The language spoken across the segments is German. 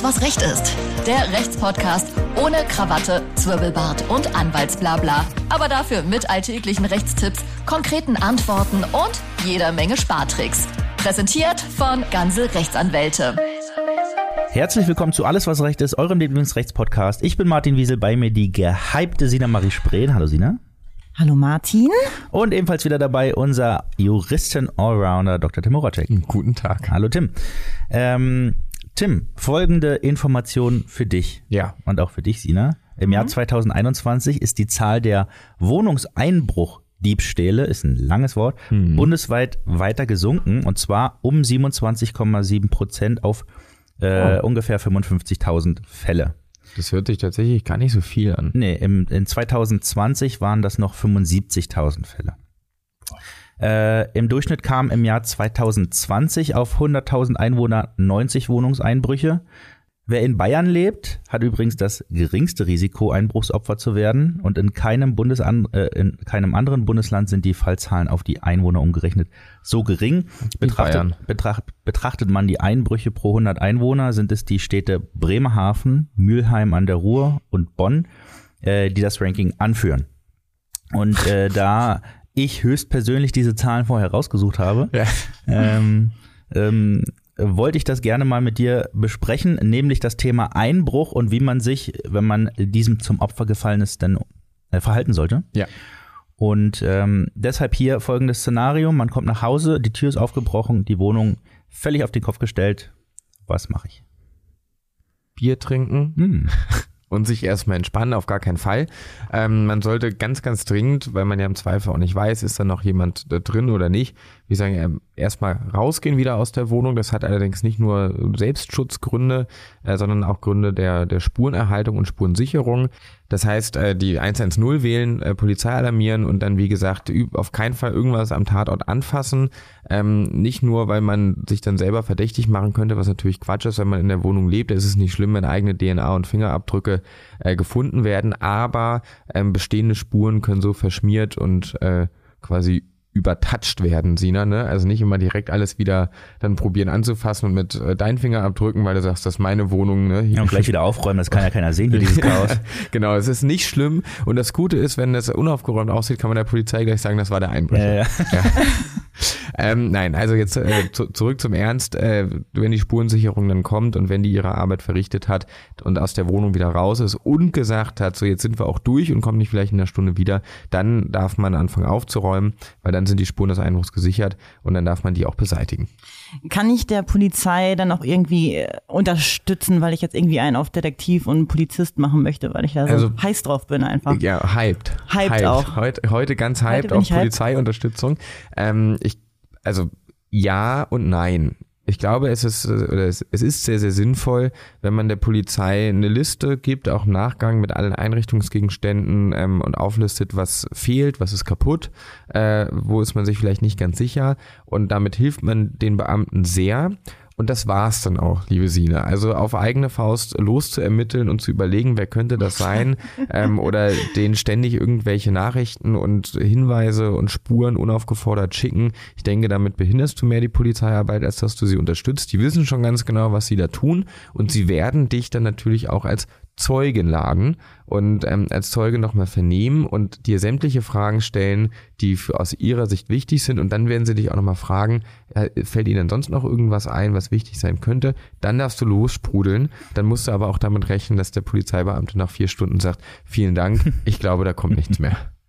Alles, was Recht ist. Der Rechtspodcast ohne Krawatte, Zwirbelbart und Anwaltsblabla. Aber dafür mit alltäglichen Rechtstipps, konkreten Antworten und jeder Menge Spartricks. Präsentiert von Ganze Rechtsanwälte. Herzlich willkommen zu Alles, was Recht ist, eurem Lieblingsrechtspodcast. Ich bin Martin Wiesel, bei mir die gehypte Sina Marie Spreen. Hallo Sina. Hallo Martin. Und ebenfalls wieder dabei unser Juristen-Allrounder Dr. Tim Horacek. Guten Tag. Hallo Tim. Ähm, Tim, folgende Information für dich. Ja. Und auch für dich, Sina. Im Jahr 2021 ist die Zahl der Wohnungseinbruchdiebstähle, ist ein langes Wort, bundesweit weiter gesunken und zwar um 27,7 Prozent auf äh, ungefähr 55.000 Fälle. Das hört sich tatsächlich gar nicht so viel an. Nee, im, in 2020 waren das noch 75.000 Fälle. Äh, Im Durchschnitt kamen im Jahr 2020 auf 100.000 Einwohner 90 Wohnungseinbrüche. Wer in Bayern lebt, hat übrigens das geringste Risiko, Einbruchsopfer zu werden. Und in keinem, Bundesan äh, in keinem anderen Bundesland sind die Fallzahlen auf die Einwohner umgerechnet so gering. Betrachtet, betracht, betrachtet man die Einbrüche pro 100 Einwohner, sind es die Städte Bremerhaven, Mülheim an der Ruhr und Bonn, äh, die das Ranking anführen. Und äh, da ich höchstpersönlich diese Zahlen vorher rausgesucht habe, Ja. ähm, ähm, wollte ich das gerne mal mit dir besprechen, nämlich das Thema Einbruch und wie man sich, wenn man diesem zum Opfer gefallen ist, denn äh, verhalten sollte. Ja. Und ähm, deshalb hier folgendes Szenario: Man kommt nach Hause, die Tür ist aufgebrochen, die Wohnung völlig auf den Kopf gestellt. Was mache ich? Bier trinken Hm. und sich erstmal entspannen, auf gar keinen Fall. Ähm, man sollte ganz, ganz dringend, weil man ja im Zweifel auch nicht weiß, ist da noch jemand da drin oder nicht, wie sagen, erstmal rausgehen wieder aus der Wohnung. Das hat allerdings nicht nur Selbstschutzgründe, äh, sondern auch Gründe der, der Spurenerhaltung und Spurensicherung. Das heißt, äh, die 110 wählen, äh, Polizei alarmieren und dann, wie gesagt, auf keinen Fall irgendwas am Tatort anfassen. Ähm, nicht nur, weil man sich dann selber verdächtig machen könnte, was natürlich Quatsch ist, wenn man in der Wohnung lebt. Es ist nicht schlimm, wenn eigene DNA und Fingerabdrücke gefunden werden, aber ähm, bestehende Spuren können so verschmiert und quasi übertatscht werden, Sina, ne? Also nicht immer direkt alles wieder dann probieren anzufassen und mit äh, deinen Fingerabdrücken, weil du sagst, das ist meine Wohnung, ne? Ja, und gleich wieder aufräumen, das kann ja keiner sehen, hier dieses Chaos. genau, es ist nicht schlimm. Und das Gute ist, wenn das unaufgeräumt aussieht, kann man der Polizei gleich sagen, das war der Einbrecher. Ja, ja. Ja. ähm, nein, also jetzt äh, zu, zurück zum Ernst. Äh, wenn die Spurensicherung dann kommt und wenn die ihre Arbeit verrichtet hat und aus der Wohnung wieder raus ist und gesagt hat, so jetzt sind wir auch durch und kommen nicht vielleicht in einer Stunde wieder, dann darf man anfangen aufzuräumen, weil dann sind die Spuren des Einbruchs gesichert und dann darf man die auch beseitigen. Kann ich der Polizei dann auch irgendwie äh, unterstützen, weil ich jetzt irgendwie einen auf Detektiv und Polizist machen möchte, weil ich da so Also- heiß drauf bin einfach? Ja, hyped. Hyped auch. Heute, heute ganz hyped bin auf hyped. Polizeiunterstützung. Ähm, ich, also ja und nein. Ich glaube, es ist, äh, oder es, es ist sehr, sehr sinnvoll, wenn man der Polizei eine Liste gibt, auch im Nachgang mit allen Einrichtungsgegenständen ähm, und auflistet, was fehlt, was ist kaputt, äh, wo ist man sich vielleicht nicht ganz sicher. Und damit hilft man den Beamten sehr. Und das war's dann auch, liebe Sina. Also auf eigene Faust loszuermitteln und zu überlegen, wer könnte das sein, ähm, oder denen ständig irgendwelche Nachrichten und Hinweise und Spuren unaufgefordert schicken. Ich denke, damit behinderst du mehr die Polizeiarbeit, als dass du sie unterstützt. Die wissen schon ganz genau, was sie da tun und sie werden dich dann natürlich auch als Zeugen laden und ähm, als Zeuge nochmal vernehmen und dir sämtliche Fragen stellen, die für, aus ihrer Sicht wichtig sind. Und dann werden sie dich auch nochmal fragen, äh, fällt ihnen sonst noch irgendwas ein, was wichtig sein könnte? Dann darfst du lossprudeln. Dann musst du aber auch damit rechnen, dass der Polizeibeamte nach vier Stunden sagt, vielen Dank, ich glaube, da kommt nichts mehr.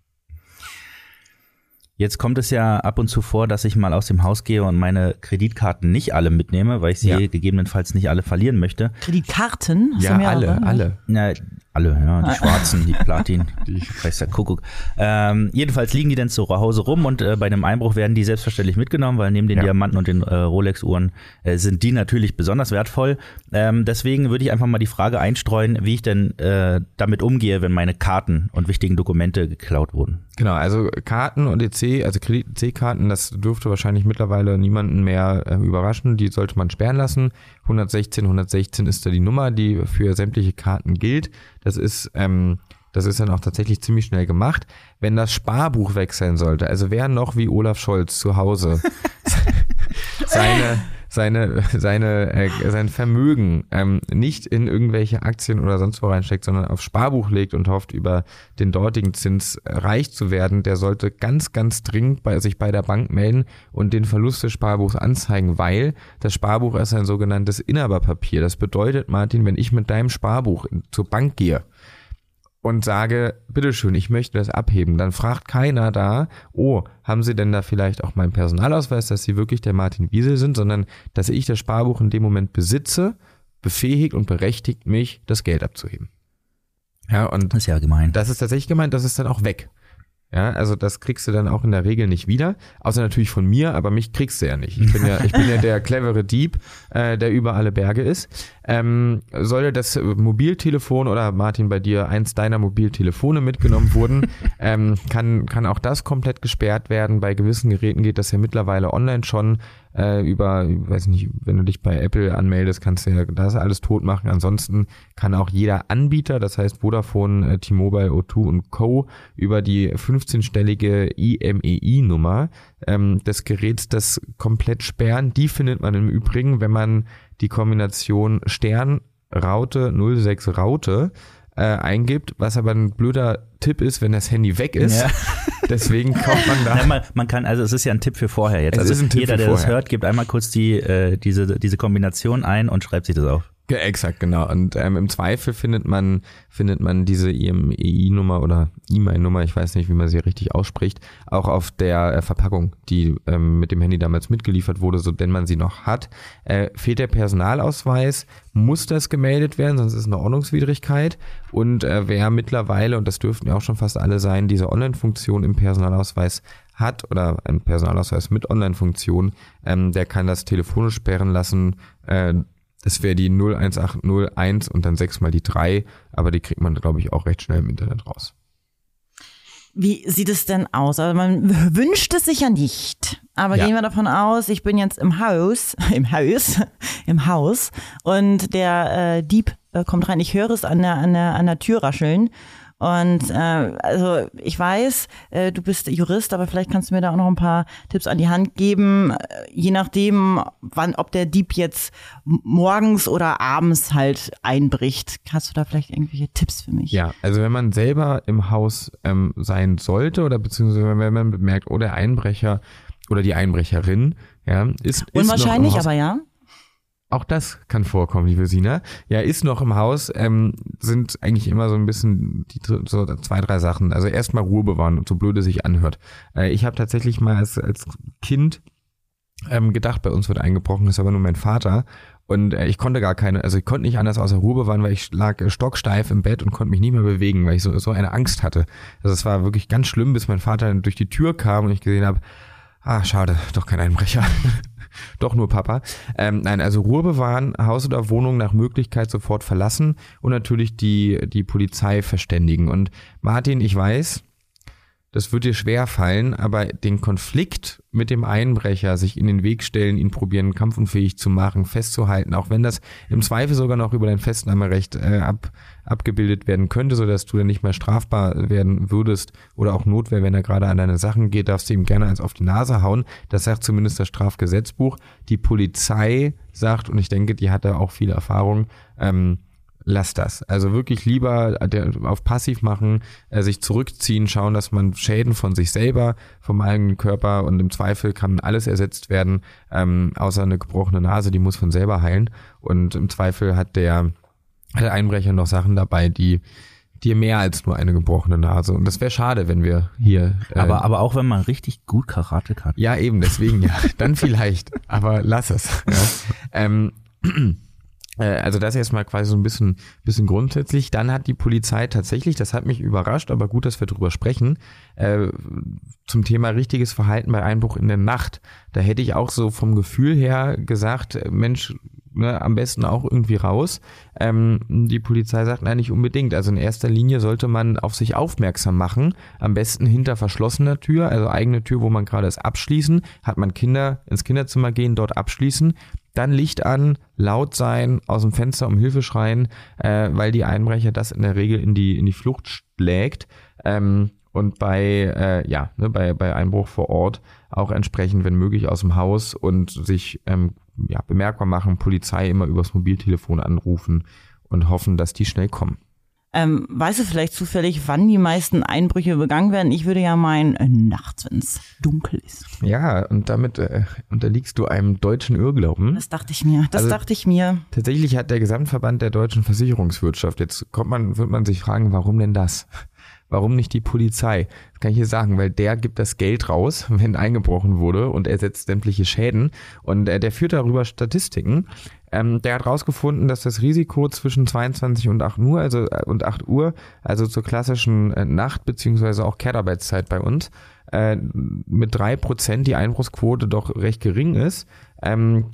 Jetzt kommt es ja ab und zu vor, dass ich mal aus dem Haus gehe und meine Kreditkarten nicht alle mitnehme, weil ich sie Ja. gegebenenfalls nicht alle verlieren möchte. Kreditkarten? Hast Ja, du mehrere? alle, alle. Na, alle, ja, die schwarzen, die Platin, die weiß der Kuckuck. Ähm, jedenfalls liegen die dann zu Hause rum und äh, bei einem Einbruch werden die selbstverständlich mitgenommen, weil neben den Ja. Diamanten und den äh, Rolex-Uhren äh, sind die natürlich besonders wertvoll. Ähm, deswegen würde ich einfach mal die Frage einstreuen, wie ich denn äh, damit umgehe, wenn meine Karten und wichtigen Dokumente geklaut wurden. Genau, also Karten und Also Kredit-EC-Karten, das dürfte wahrscheinlich mittlerweile niemanden mehr äh, überraschen. Die sollte man sperren lassen. 116, 116 ist da die Nummer, die für sämtliche Karten gilt. Das ist, ähm, das ist dann auch tatsächlich ziemlich schnell gemacht. Wenn das Sparbuch wechseln sollte, also wer noch wie Olaf Scholz zu Hause seine, seine, seine, äh, sein Vermögen ähm, nicht in irgendwelche Aktien oder sonst wo reinsteckt, sondern aufs Sparbuch legt und hofft, über den dortigen Zins reich zu werden, der sollte ganz, ganz dringend bei sich bei der Bank melden und den Verlust des Sparbuchs anzeigen, weil das Sparbuch ist ein sogenanntes Inhaberpapier. Das bedeutet, Martin, wenn ich mit deinem Sparbuch zur Bank gehe, und sage, bitteschön, ich möchte das abheben, dann fragt keiner da, oh, haben Sie denn da vielleicht auch meinen Personalausweis, dass Sie wirklich der Martin Wiesel sind, sondern dass ich das Sparbuch in dem Moment besitze, befähigt und berechtigt mich, das Geld abzuheben. Ja, und Das ist ja gemein. das ist tatsächlich gemeint, das ist dann auch weg. Ja, also das kriegst du dann auch in der Regel nicht wieder, außer natürlich von mir, aber mich kriegst du ja nicht. Ich bin ja, ich bin ja der clevere Dieb, äh, der über alle Berge ist. Ähm, sollte das Mobiltelefon oder Martin bei dir eins deiner Mobiltelefone mitgenommen wurden, ähm, kann kann auch das komplett gesperrt werden. Bei gewissen Geräten geht das ja mittlerweile online schon äh, über, weiß nicht, wenn du dich bei Apple anmeldest, kannst du ja das alles tot machen. Ansonsten kann auch jeder Anbieter, das heißt Vodafone, äh, T-Mobile, O2 und Co. über die 15-stellige IMEI-Nummer ähm, des Geräts das komplett sperren. Die findet man im Übrigen, wenn man die Kombination Stern Raute 06 Raute äh, eingibt, was aber ein blöder Tipp ist, wenn das Handy weg ist. Ja. Deswegen kauft man da Ja, man, man kann, also es ist ja ein Tipp für vorher jetzt. Es Also ist ein Tipp jeder, der das vorher. hört, gibt einmal kurz die, äh, diese, diese Kombination ein und schreibt sich das auf. Ja, exakt, genau. Und ähm, im Zweifel findet man, findet man diese IMEI-Nummer oder E-Mail-Nummer, ich weiß nicht, wie man sie richtig ausspricht, auch auf der äh, Verpackung, die ähm, mit dem Handy damals mitgeliefert wurde, so denn man sie noch hat. Äh, fehlt der Personalausweis, muss das gemeldet werden, sonst ist es eine Ordnungswidrigkeit. Und äh, wer mittlerweile, und das dürften ja auch schon fast alle sein, diese Online-Funktion im Personalausweis hat oder einen Personalausweis mit Online-Funktion, ähm, der kann das telefonisch sperren lassen. Äh, das wäre die 01801 und dann sechsmal die 3, aber die kriegt man, glaube ich, auch recht schnell im Internet raus. Wie sieht es denn aus? Also man wünscht es sich ja nicht. Aber Ja. gehen wir davon aus, ich bin jetzt im Haus, im Haus, im Haus und der äh, Dieb äh, kommt rein. Ich höre es an der, an der, an der Tür rascheln. Und äh, also ich weiß, äh, du bist Jurist, aber vielleicht kannst du mir da auch noch ein paar Tipps an die Hand geben, äh, je nachdem, wann, ob der Dieb jetzt morgens oder abends halt einbricht. Hast du da vielleicht irgendwelche Tipps für mich? Ja, also wenn man selber im Haus ähm, sein sollte oder beziehungsweise wenn man bemerkt, oh, der Einbrecher oder die Einbrecherin, ja, ist, ist noch im Unwahrscheinlich, Haus. aber ja. Auch das kann vorkommen, liebe Sina. Ja, ist noch im Haus, ähm, sind eigentlich immer so ein bisschen die so zwei, drei Sachen. Also erstmal Ruhe bewahren so blöd es sich anhört. Äh, ich habe tatsächlich mal als, als Kind ähm, gedacht, bei uns wird eingebrochen, ist aber nur mein Vater. Und äh, ich konnte gar keine, also ich konnte nicht anders außer Ruhe bewahren, weil ich lag äh, stocksteif im Bett und konnte mich nicht mehr bewegen, weil ich so, so eine Angst hatte. Also es war wirklich ganz schlimm, bis mein Vater durch die Tür kam und ich gesehen habe, ah, schade, doch kein Einbrecher. Doch nur Papa. Ähm, nein, also Ruhe bewahren, Haus oder Wohnung nach Möglichkeit sofort verlassen und natürlich die, die Polizei verständigen. Und Martin, ich weiß, das wird dir schwer fallen, aber den Konflikt mit dem Einbrecher, sich in den Weg stellen, ihn probieren, kampfunfähig zu machen, festzuhalten, auch wenn das im Zweifel sogar noch über dein Festnahmerecht äh, ab, abgebildet werden könnte, sodass du dann nicht mehr strafbar werden würdest oder auch Notwehr, wenn er gerade an deine Sachen geht, darfst du ihm gerne eins auf die Nase hauen. Das sagt zumindest das Strafgesetzbuch. Die Polizei sagt, und ich denke, die hat da auch viel Erfahrung, ähm, lass das. Also wirklich lieber der, auf passiv machen, äh, sich zurückziehen, schauen, dass man Schäden von sich selber, vom eigenen Körper und im Zweifel kann alles ersetzt werden, ähm, außer eine gebrochene Nase, die muss von selber heilen. Und im Zweifel hat der, hat der Einbrecher noch Sachen dabei, die dir mehr als nur eine gebrochene Nase. Und das wäre schade, wenn wir hier. Äh, Aber, aber auch wenn man richtig gut Karate kann. ja, eben, deswegen ja. Dann vielleicht. Aber lass es. Ja. Ähm, äh, also das erstmal quasi so ein bisschen, bisschen grundsätzlich. Dann hat die Polizei tatsächlich, das hat mich überrascht, aber gut, dass wir drüber sprechen, äh, zum Thema richtiges Verhalten bei Einbruch in der Nacht. Da hätte ich auch so vom Gefühl her gesagt, äh, Mensch, ne, am besten auch irgendwie raus. Ähm, die Polizei sagt, nein, nicht unbedingt. Also in erster Linie sollte man auf sich aufmerksam machen. Am besten hinter verschlossener Tür, also eigene Tür, wo man gerade ist, abschließen. Hat man Kinder ins Kinderzimmer gehen, dort abschließen. Dann Licht an, laut sein, aus dem Fenster um Hilfe schreien, äh, weil die Einbrecher das in der Regel in die, in die Flucht schlägt. Ähm, und bei, äh, ja, ne, bei, bei Einbruch vor Ort auch entsprechend, wenn möglich, aus dem Haus und sich ähm, ja, bemerkbar machen, Polizei immer übers Mobiltelefon anrufen und hoffen, dass die schnell kommen. Ähm, weißt du vielleicht zufällig, wann die meisten Einbrüche begangen werden? Ich würde ja meinen, äh, nachts, wenn es dunkel ist. Ja, und damit äh, unterliegst du einem deutschen Irrglauben. Das dachte ich mir. Das Also- dachte ich mir. Tatsächlich hat der Gesamtverband der deutschen Versicherungswirtschaft, jetzt kommt man, wird man sich fragen, warum denn das? Warum nicht die Polizei? Das kann ich hier sagen, weil der gibt das Geld raus, wenn eingebrochen wurde und ersetzt sämtliche Schäden. Und äh, der führt darüber Statistiken. Ähm, der hat rausgefunden, dass das Risiko zwischen 22 und 8 Uhr, also äh, und 8 Uhr, also zur klassischen äh, Nacht- beziehungsweise auch Kehrt-Arbeitszeit bei uns, äh, mit drei Prozent die Einbruchsquote doch recht gering ist. Ähm,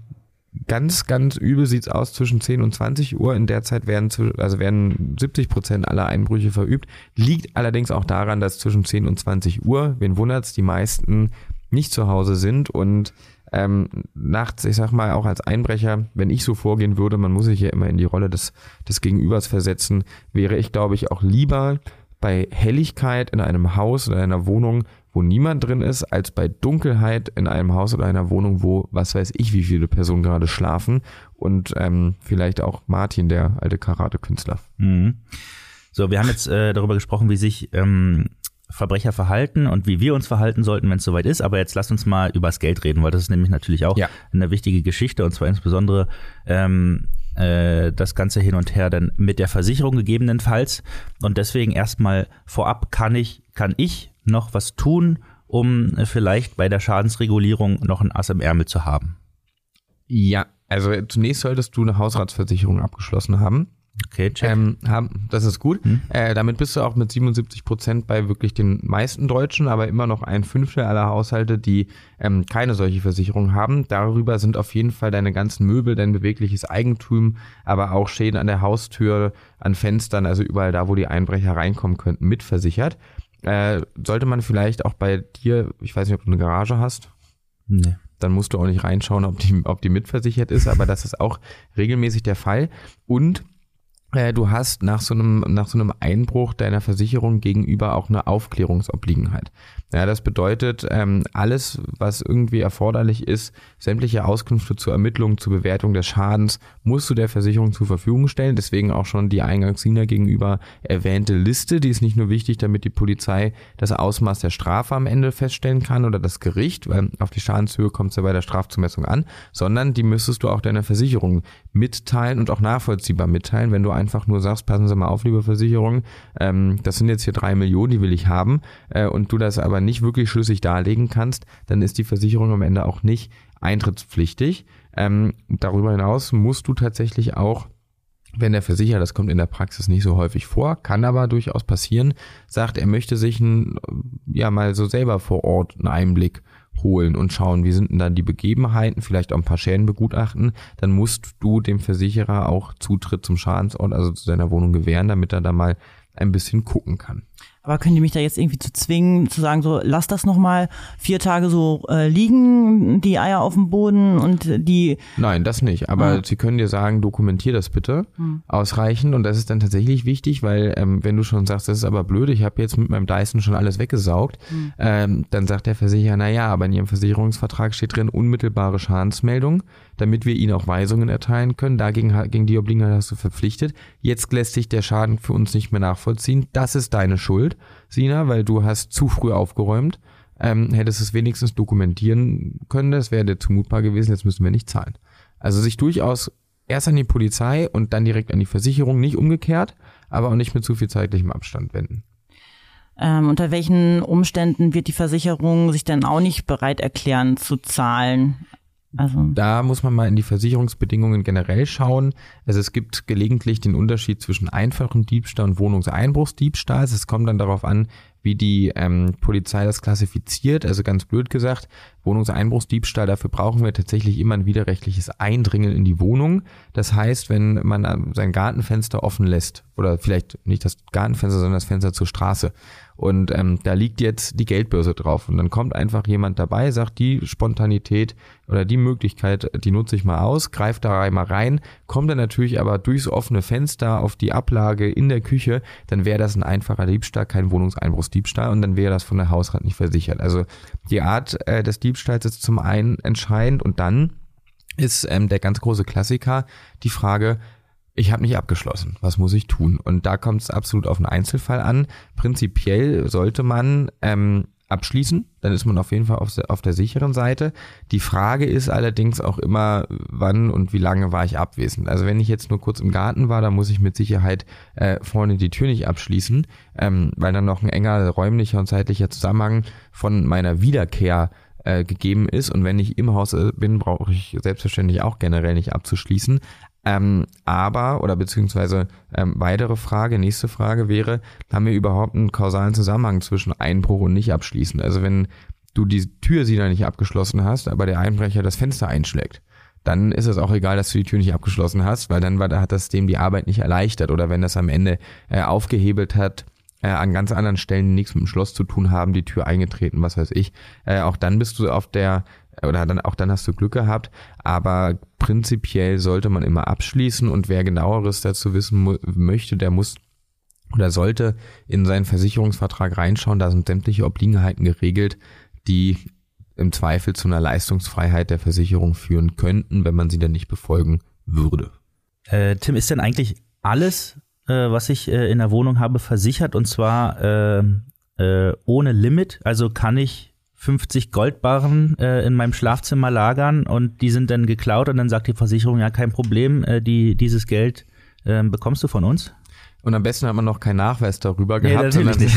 ganz, ganz übel sieht's aus zwischen 10 und 20 Uhr. In der Zeit werden, also werden 70 Prozent aller Einbrüche verübt. Liegt allerdings auch daran, dass zwischen 10 und 20 Uhr, wen wundert's, die meisten nicht zu Hause sind und ähm, nachts, ich sag mal, auch als Einbrecher, wenn ich so vorgehen würde, man muss sich ja immer in die Rolle des, des Gegenübers versetzen, wäre ich, glaube ich, auch lieber bei Helligkeit in einem Haus oder einer Wohnung, wo niemand drin ist, als bei Dunkelheit in einem Haus oder einer Wohnung, wo was weiß ich, wie viele Personen gerade schlafen und ähm, vielleicht auch Martin, der alte Karate-Künstler. Mhm. So, wir haben jetzt äh, darüber gesprochen, wie sich ähm, Verbrecher verhalten und wie wir uns verhalten sollten, wenn es soweit ist. Aber jetzt lasst uns mal übers Geld reden, weil das ist nämlich natürlich auch Ja. eine wichtige Geschichte und zwar insbesondere ähm, äh, das ganze hin und her dann mit der Versicherung gegebenenfalls. Und deswegen erstmal vorab kann ich, kann ich noch was tun, um äh, vielleicht bei der Schadensregulierung noch ein Ass im Ärmel zu haben. Ja, also zunächst solltest du eine Hausratsversicherung abgeschlossen haben. Okay, check. Ähm, haben, das ist gut. Hm. Äh, damit bist du auch mit 77 Prozent bei wirklich den meisten Deutschen, aber immer noch ein Fünftel aller Haushalte, die ähm, keine solche Versicherung haben. Darüber sind auf jeden Fall deine ganzen Möbel, dein bewegliches Eigentum, aber auch Schäden an der Haustür, an Fenstern, also überall da, wo die Einbrecher reinkommen könnten, mitversichert. Äh, sollte man vielleicht auch bei dir, ich weiß nicht, ob du eine Garage hast, nee. dann musst du auch nicht reinschauen, ob die, ob die mitversichert ist, aber das ist auch regelmäßig der Fall. Und du hast nach so einem nach so einem Einbruch deiner Versicherung gegenüber auch eine Aufklärungsobliegenheit. Ja, das bedeutet ähm, alles, was irgendwie erforderlich ist, sämtliche Auskünfte zur Ermittlung, zur Bewertung des Schadens, musst du der Versicherung zur Verfügung stellen. Deswegen auch schon die eingangs Sina gegenüber erwähnte Liste. Die ist nicht nur wichtig, damit die Polizei das Ausmaß der Strafe am Ende feststellen kann oder das Gericht, weil auf die Schadenshöhe kommt es ja bei der Strafzumessung an, sondern die müsstest du auch deiner Versicherung mitteilen und auch nachvollziehbar mitteilen, wenn du einfach nur sagst, passen Sie mal auf, liebe Versicherung, ähm, das sind jetzt hier drei Millionen, die will ich haben, äh, und du das aber nicht wirklich schlüssig darlegen kannst, dann ist die Versicherung am Ende auch nicht eintrittspflichtig. Ähm, darüber hinaus musst du tatsächlich auch wenn der Versicherer, das kommt in der Praxis nicht so häufig vor, kann aber durchaus passieren, sagt, er möchte sich ein, ja mal so selber vor Ort einen Einblick holen und schauen, wie sind denn dann die Begebenheiten, vielleicht auch ein paar Schäden begutachten, dann musst du dem Versicherer auch Zutritt zum Schadensort, also zu seiner Wohnung gewähren, damit er da mal ein bisschen gucken kann. Aber könnt ihr mich da jetzt irgendwie zu zwingen, zu sagen, so, lass das nochmal vier Tage so äh, liegen, die Eier auf dem Boden und die, Nein, das nicht. Aber Ah. sie können dir sagen, dokumentier das bitte Hm. ausreichend. Und das ist dann tatsächlich wichtig, weil ähm, wenn du schon sagst, das ist aber blöd, ich habe jetzt mit meinem Dyson schon alles weggesaugt, Hm. ähm, dann sagt der Versicherer, na ja, aber in ihrem Versicherungsvertrag steht drin unmittelbare Schadensmeldung, damit wir ihnen auch Weisungen erteilen können. Dagegen gegen die Obliegenheit hast du verpflichtet. Jetzt lässt sich der Schaden für uns nicht mehr nachvollziehen. Das ist deine Schuld, Sina, weil du hast zu früh aufgeräumt. Ähm, hättest es wenigstens dokumentieren können, das wäre dir zumutbar gewesen, jetzt müssen wir nicht zahlen. Also sich durchaus erst an die Polizei und dann direkt an die Versicherung, nicht umgekehrt, aber auch nicht mit zu viel zeitlichem Abstand wenden. ähm, unter welchen Umständen wird die Versicherung sich dann auch nicht bereit erklären zu zahlen? Also, Da muss man mal in die Versicherungsbedingungen generell schauen. Also es gibt gelegentlich den Unterschied zwischen einfachem Diebstahl und Wohnungseinbruchsdiebstahl. Es kommt dann darauf an, wie die ähm, Polizei das klassifiziert. Also ganz blöd gesagt, Wohnungseinbruchsdiebstahl, dafür brauchen wir tatsächlich immer ein widerrechtliches Eindringen in die Wohnung. Das heißt, wenn man äh, sein Gartenfenster offen lässt, oder vielleicht nicht das Gartenfenster, sondern das Fenster zur Straße, und ähm, da liegt jetzt die Geldbörse drauf. Und dann kommt einfach jemand dabei, sagt, die Spontanität oder die Möglichkeit, die nutze ich mal aus, greift da einmal rein, kommt dann natürlich aber durchs offene Fenster auf die Ablage in der Küche, dann wäre das ein einfacher Diebstahl, kein Wohnungseinbruchsdiebstahl und dann wäre das von der Hausrat nicht versichert. Also die Art äh, des Diebstahls ist zum einen entscheidend und dann ist ähm, der ganz große Klassiker die Frage, ich habe nicht abgeschlossen, was muss ich tun? Und da kommt es absolut auf einen Einzelfall an. Prinzipiell sollte man ähm, abschließen, dann ist man auf jeden Fall auf der, auf der sicheren Seite. Die Frage ist allerdings auch immer, wann und wie lange war ich abwesend. Also wenn ich jetzt nur kurz im Garten war, dann muss ich mit Sicherheit äh, vorne die Tür nicht abschließen, ähm, weil dann noch ein enger räumlicher und zeitlicher Zusammenhang von meiner Wiederkehr äh, gegeben ist. Und wenn ich im Haus bin, brauche ich selbstverständlich auch generell nicht abzuschließen. Ähm, aber, oder beziehungsweise ähm, weitere Frage, nächste Frage wäre, haben wir überhaupt einen kausalen Zusammenhang zwischen Einbruch und nicht abschließen? Also wenn du die Tür sie da nicht abgeschlossen hast, aber der Einbrecher das Fenster einschlägt, dann ist es auch egal, dass du die Tür nicht abgeschlossen hast, weil dann war, hat das dem die Arbeit nicht erleichtert oder wenn das am Ende äh, aufgehebelt hat, äh, an ganz anderen Stellen nichts mit dem Schloss zu tun haben, die Tür eingetreten, was weiß ich. Äh, auch dann bist du auf der oder dann auch dann hast du Glück gehabt, aber prinzipiell sollte man immer abschließen und wer genaueres dazu wissen möchte, der muss oder sollte in seinen Versicherungsvertrag reinschauen, da sind sämtliche Obliegenheiten geregelt, die im Zweifel zu einer Leistungsfreiheit der Versicherung führen könnten, wenn man sie dann nicht befolgen würde. Äh, Tim, ist denn eigentlich alles, äh, was ich äh, in der Wohnung habe, versichert und zwar äh, äh, ohne Limit? Also kann ich 50 Goldbarren äh, in meinem Schlafzimmer lagern und die sind dann geklaut und dann sagt die Versicherung, ja, kein Problem, äh, die, dieses Geld äh, bekommst du von uns. Und am besten hat man noch keinen Nachweis darüber gehabt. Nee, nicht.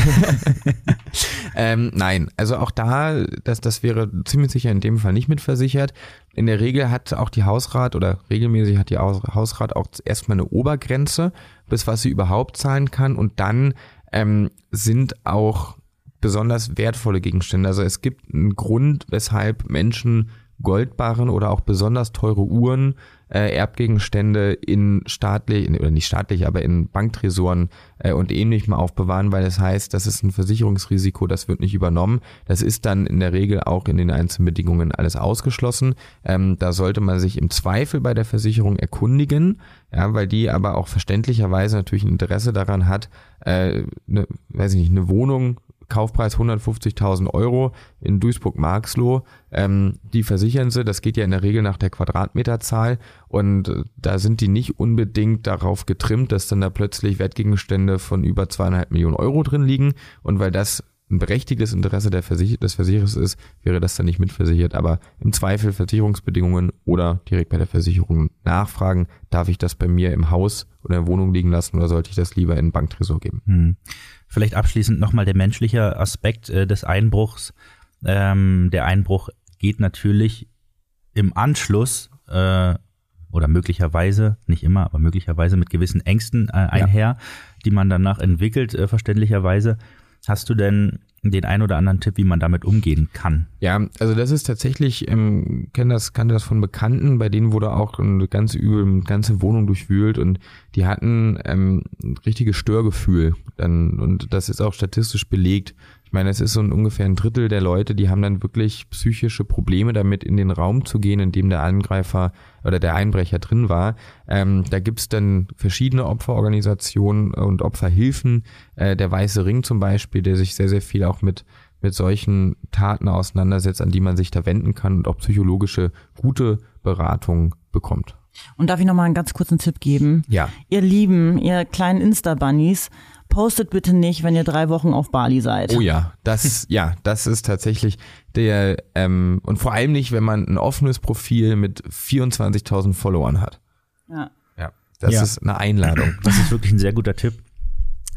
ähm, nein, also auch da, das, das wäre ziemlich sicher in dem Fall nicht mitversichert. In der Regel hat auch die Hausrat oder regelmäßig hat die Hausrat auch erstmal eine Obergrenze, bis was sie überhaupt zahlen kann. Und dann ähm, sind auch besonders wertvolle Gegenstände. Also es gibt einen Grund, weshalb Menschen Goldbarren oder auch besonders teure Uhren, äh, Erbgegenstände in staatlich, oder nicht staatlich, aber in Banktresoren äh, und ähnlichem aufbewahren, weil das heißt, das ist ein Versicherungsrisiko, das wird nicht übernommen. Das ist dann in der Regel auch in den einzelnen Bedingungen alles ausgeschlossen. Ähm, da sollte man sich im Zweifel bei der Versicherung erkundigen, ja, weil die aber auch verständlicherweise natürlich ein Interesse daran hat, äh, ne, weiß ich nicht, eine Wohnung Kaufpreis 150.000 Euro in Duisburg-Marxloh. Ähm, die versichern sie, das geht ja in der Regel nach der Quadratmeterzahl und äh, da sind die nicht unbedingt darauf getrimmt, dass dann da plötzlich Wertgegenstände von über zweieinhalb Millionen Euro drin liegen und weil das ein berechtigtes Interesse der Versicher des Versicherers ist, wäre das dann nicht mitversichert. Aber im Zweifel Versicherungsbedingungen oder direkt bei der Versicherung nachfragen, darf ich das bei mir im Haus oder in der Wohnung liegen lassen oder sollte ich das lieber in den Banktresor geben? Hm. Vielleicht abschließend nochmal der menschliche Aspekt äh, des Einbruchs. Ähm, der Einbruch geht natürlich im Anschluss äh, oder möglicherweise, nicht immer, aber möglicherweise mit gewissen Ängsten äh, einher, ja. die man danach entwickelt, äh, verständlicherweise. Hast du denn den ein oder anderen Tipp, wie man damit umgehen kann? Ja, also das ist tatsächlich, ähm, kenne das, kannte das von Bekannten, bei denen wurde auch eine ganze übel, eine ganze Wohnung durchwühlt und die hatten ähm, ein richtiges Störgefühl. Dann, und das ist auch statistisch belegt. Ich meine, es ist so ein, ungefähr ein Drittel der Leute, die haben dann wirklich psychische Probleme damit, in den Raum zu gehen, in dem der Angreifer oder der Einbrecher drin war. Ähm, da gibt's dann verschiedene Opferorganisationen und Opferhilfen. Äh, der Weiße Ring zum Beispiel, der sich sehr, sehr viel auch mit mit solchen Taten auseinandersetzt, an die man sich da wenden kann und auch psychologische gute Beratung bekommt. Und darf ich noch mal einen ganz kurzen Tipp geben? Ja. Ihr Lieben, ihr kleinen Insta-Bunnies, postet bitte nicht, wenn ihr drei Wochen auf Bali seid. Oh ja, das, ja, das ist tatsächlich der, ähm, und vor allem nicht, wenn man ein offenes Profil mit 24.000 Followern hat. Ja. Ja, das ja. ist eine Einladung. Das ist wirklich ein sehr guter Tipp.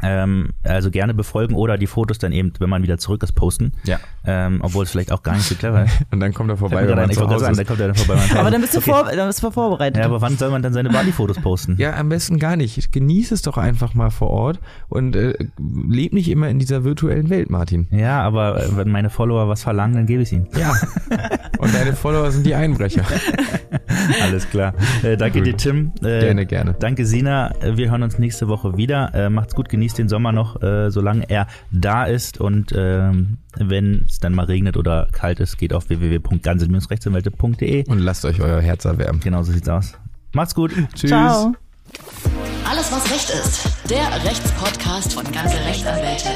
Ähm, also gerne befolgen oder die Fotos dann eben, wenn man wieder zurück ist, posten. Ja. Ähm, obwohl es vielleicht auch gar nicht so clever ist. Und dann kommt er vorbei, wenn man zu Hause sagen, dann kommt er dann vorbei. aber dann bist, du okay. vor, dann bist du vorbereitet. Ja, aber wann soll man dann seine Bali-Fotos posten? Ja, am besten gar nicht. Genieß es doch einfach mal vor Ort und äh, leb nicht immer in dieser virtuellen Welt, Martin. Ja, aber äh, wenn meine Follower was verlangen, dann gebe ich ihnen. Ja. und deine Follower sind die Einbrecher. Alles klar. Äh, danke Gut. dir, Tim. Äh, gerne, gerne. Danke, Sina. Wir hören uns nächste Woche wieder. Äh, macht's gut, genießt den Sommer noch äh, solange er da ist. Und ähm, wenn es dann mal regnet oder kalt ist, geht auf www.ganze-rechtsanwälte.de. Und lasst euch euer Herz erwärmen. Genau so sieht's aus. Macht's gut. Tschüss. Ciao. Alles, was Recht ist. Der Rechtspodcast von Ganze Rechtsanwälte.